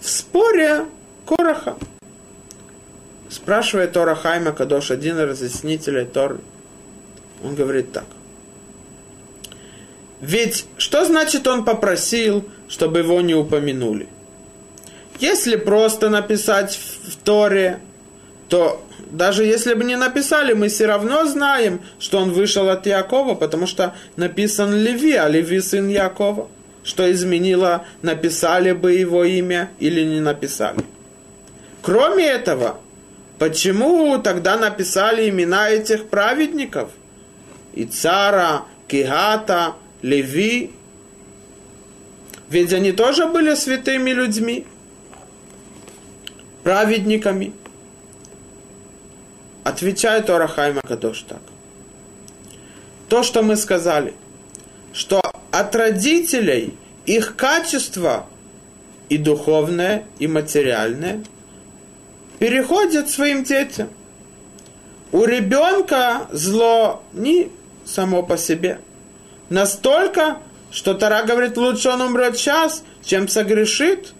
в споре Короха. Спрашивает Тора Хайма Кадош, один из разъяснителей Торы. Он говорит так – ведь что значит он попросил, чтобы его не упомянули? Если просто написать в Торе, то даже если бы не написали, мы все равно знаем, что он вышел от Якова, потому что написан Леви, а Леви сын Якова. Что изменило, написали бы его имя или не написали. Кроме этого, почему тогда написали имена этих праведников? И цара, Кигата, Леви, ведь они тоже были святыми людьми, праведниками. Отвечает Орахайма Кадош так. То, что мы сказали, что от родителей их качество и духовное, и материальное переходит своим детям. У ребенка зло не само по себе. Настолько, что Тара говорит, лучше он умрет сейчас, чем согрешит.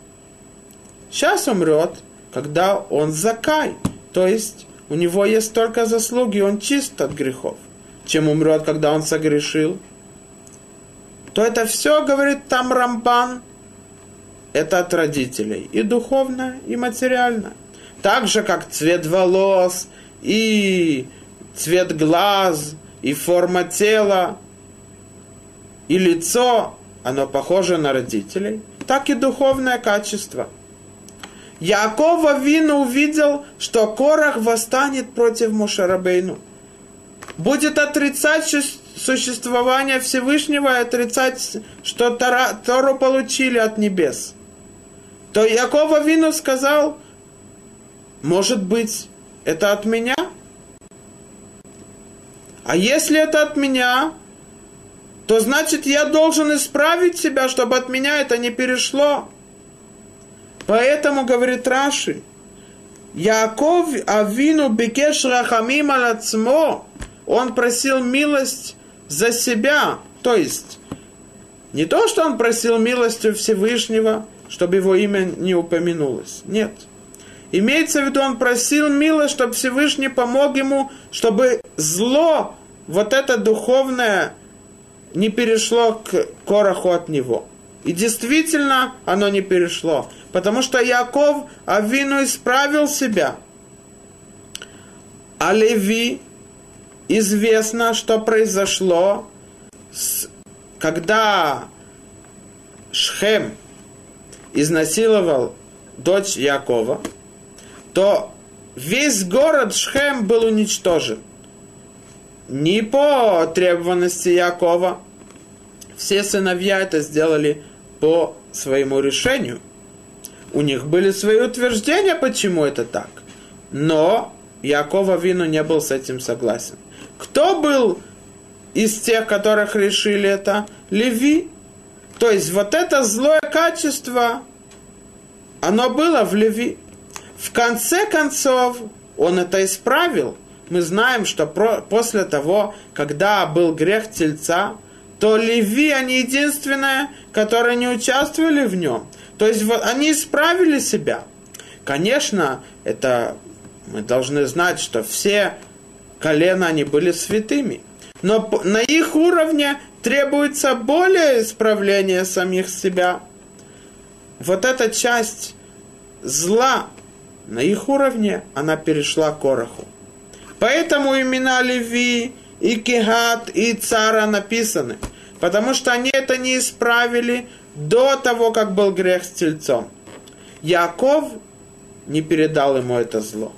Сейчас умрет, когда он закай. То есть у него есть только заслуги, он чист от грехов. Чем умрет, когда он согрешил. То это все, говорит там Рамбан, это от родителей. И духовно, и материально. Так же, как цвет волос, и цвет глаз, и форма тела, и лицо, оно похоже на родителей, так и духовное качество. Якова Вину увидел, что Корах восстанет против Мушарабейну. Будет отрицать существование Всевышнего и отрицать, что Тору получили от небес. То Якова Вину сказал, может быть, это от меня? А если это от меня, то значит я должен исправить себя, чтобы от меня это не перешло. Поэтому, говорит Раши, Яков Авину Бекеш Рахамим Алацмо, он просил милость за себя. То есть, не то, что он просил милость у Всевышнего, чтобы его имя не упомянулось. Нет. Имеется в виду, он просил милость, чтобы Всевышний помог ему, чтобы зло, вот это духовное, не перешло к Короху от него. И действительно оно не перешло. Потому что Яков Авину исправил себя. А Леви известно, что произошло, с, когда Шхем изнасиловал дочь Якова, то весь город Шхем был уничтожен. Не по требованности Якова. Все сыновья это сделали по своему решению. У них были свои утверждения, почему это так. Но Якова Вину не был с этим согласен. Кто был из тех, которых решили это? Леви. То есть вот это злое качество, оно было в Леви. В конце концов, он это исправил. Мы знаем, что про, после того, когда был грех тельца, то Леви, они единственные, которые не участвовали в нем. То есть они исправили себя. Конечно, это мы должны знать, что все колена, они были святыми. Но на их уровне требуется более исправление самих себя. Вот эта часть зла на их уровне, она перешла к Короху. Поэтому имена Леви, и Кегат, и Цара написаны. Потому что они это не исправили до того, как был грех с тельцом. Яков не передал ему это зло.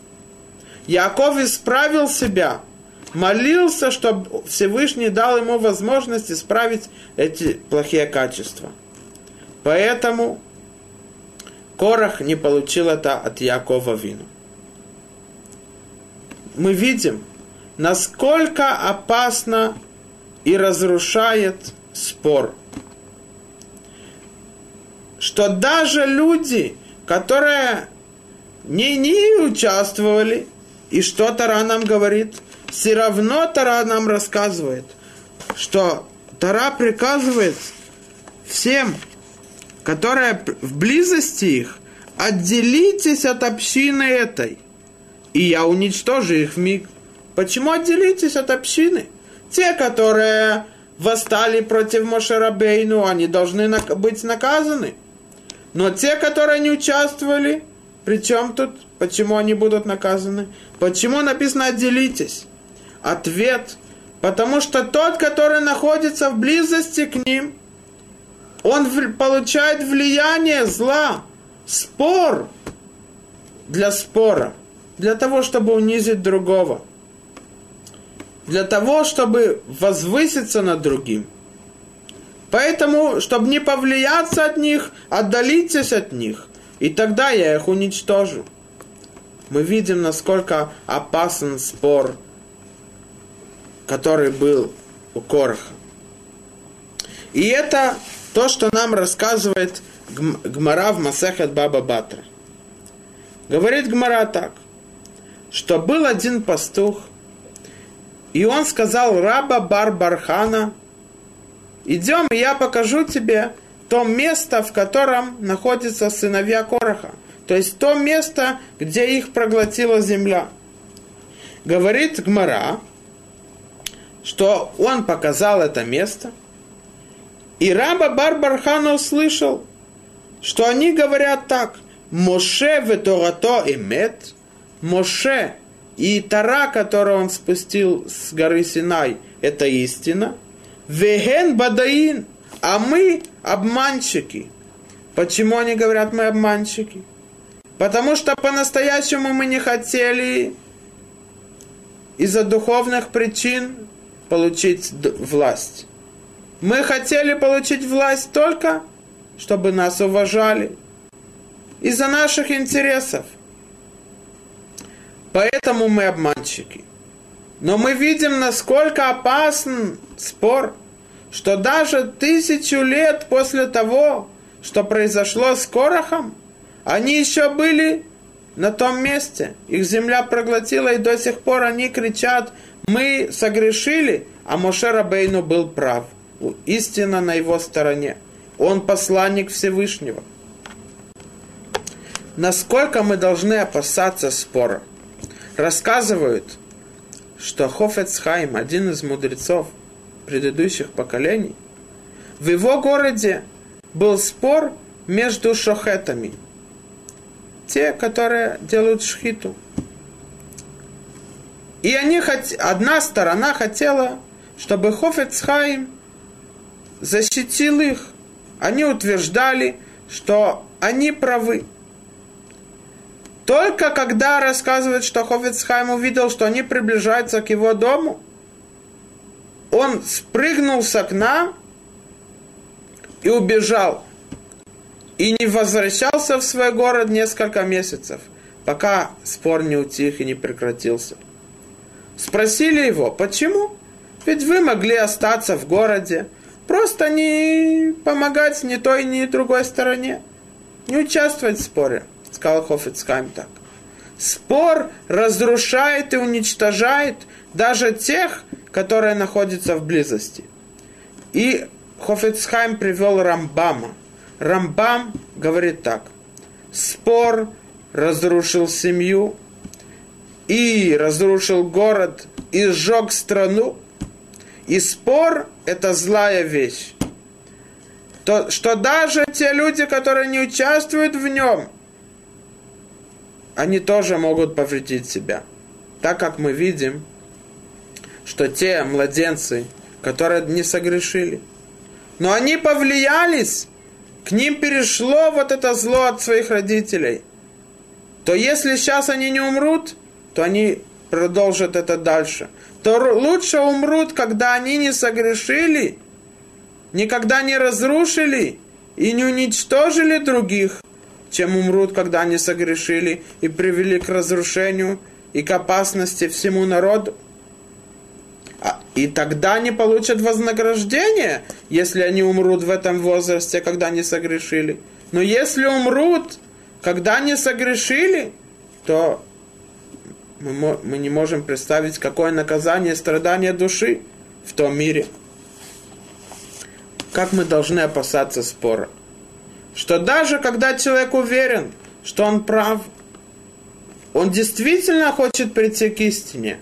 Яков исправил себя, молился, чтобы Всевышний дал ему возможность исправить эти плохие качества. Поэтому Корах не получил это от Якова Вину. Мы видим, насколько опасно и разрушает спор. Что даже люди, которые не, не участвовали, и что Тара нам говорит? Все равно Тара нам рассказывает, что Тара приказывает всем, которые в близости их, отделитесь от общины этой, и я уничтожу их в миг. Почему отделитесь от общины? Те, которые восстали против Мошерабейну, они должны быть наказаны. Но те, которые не участвовали, при чем тут? Почему они будут наказаны? Почему написано «отделитесь»? Ответ. Потому что тот, который находится в близости к ним, он получает влияние зла, спор для спора, для того, чтобы унизить другого, для того, чтобы возвыситься над другим. Поэтому, чтобы не повлияться от них, отдалитесь от них – и тогда я их уничтожу. Мы видим, насколько опасен спор, который был у Короха. И это то, что нам рассказывает Гмара в Масехет Баба Батра. Говорит Гмара так, что был один пастух, и он сказал раба Бар Бархана, идем, и я покажу тебе то место, в котором находятся сыновья Короха. То есть то место, где их проглотила земля. Говорит Гмара, что он показал это место, и раба Бар Бархана услышал, что они говорят так, Моше веторато имет, Моше и Тара, которую он спустил с горы Синай, это истина. Веген бадаин, а мы обманщики. Почему они говорят, мы обманщики? Потому что по-настоящему мы не хотели из-за духовных причин получить власть. Мы хотели получить власть только, чтобы нас уважали. Из-за наших интересов. Поэтому мы обманщики. Но мы видим, насколько опасен спор, что даже тысячу лет после того, что произошло с Корохом, они еще были на том месте. Их земля проглотила, и до сих пор они кричат, мы согрешили, а Моше Рабейну был прав. Истина на его стороне. Он посланник Всевышнего. Насколько мы должны опасаться спора? Рассказывают, что Хофецхайм, один из мудрецов предыдущих поколений, в его городе был спор между шохетами, те, которые делают шхиту. И они хот... одна сторона хотела, чтобы Хофецхайм защитил их. Они утверждали, что они правы. Только когда рассказывает, что Хофицхайм увидел, что они приближаются к его дому, он спрыгнул с окна и убежал. И не возвращался в свой город несколько месяцев, пока спор не утих и не прекратился. Спросили его, почему? Ведь вы могли остаться в городе, просто не помогать ни той, ни другой стороне, не участвовать в споре сказал Хофицхайм так. Спор разрушает и уничтожает даже тех, которые находятся в близости. И Хофицхайм привел Рамбама. Рамбам говорит так. Спор разрушил семью и разрушил город и сжег страну. И спор – это злая вещь. То, что даже те люди, которые не участвуют в нем, они тоже могут повредить себя. Так как мы видим, что те младенцы, которые не согрешили, но они повлиялись, к ним перешло вот это зло от своих родителей, то если сейчас они не умрут, то они продолжат это дальше. То лучше умрут, когда они не согрешили, никогда не разрушили и не уничтожили других, чем умрут, когда они согрешили и привели к разрушению и к опасности всему народу. А, и тогда они получат вознаграждение, если они умрут в этом возрасте, когда они согрешили. Но если умрут, когда они согрешили, то мы, не можем представить, какое наказание страдания души в том мире. Как мы должны опасаться спора что даже когда человек уверен, что он прав, он действительно хочет прийти к истине,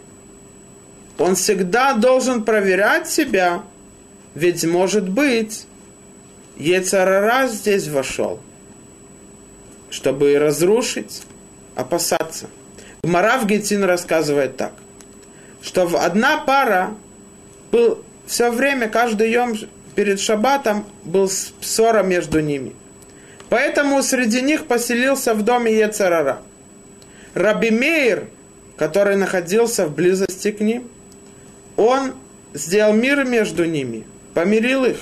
он всегда должен проверять себя, ведь может быть, Ецарара здесь вошел, чтобы разрушить, опасаться. Марав Гетин рассказывает так, что одна пара был все время, каждый день перед шаббатом был ссора между ними – Поэтому среди них поселился в доме Ецарара. Раби Мейр, который находился в близости к ним, он сделал мир между ними, помирил их.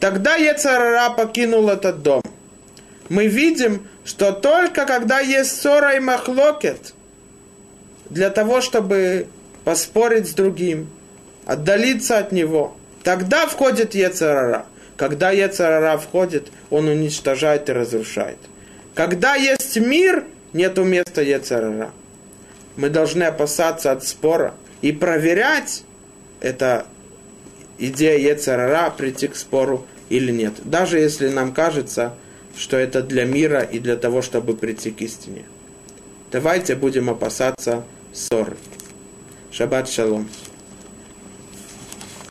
Тогда Ецарара покинул этот дом. Мы видим, что только когда есть ссора и махлокет, для того, чтобы поспорить с другим, отдалиться от него, тогда входит Ецарара – когда Ецарара входит, он уничтожает и разрушает. Когда есть мир, нету места Ецарара. Мы должны опасаться от спора и проверять, это идея Ецарара прийти к спору или нет. Даже если нам кажется, что это для мира и для того, чтобы прийти к истине. Давайте будем опасаться ссоры. Шаббат шалом.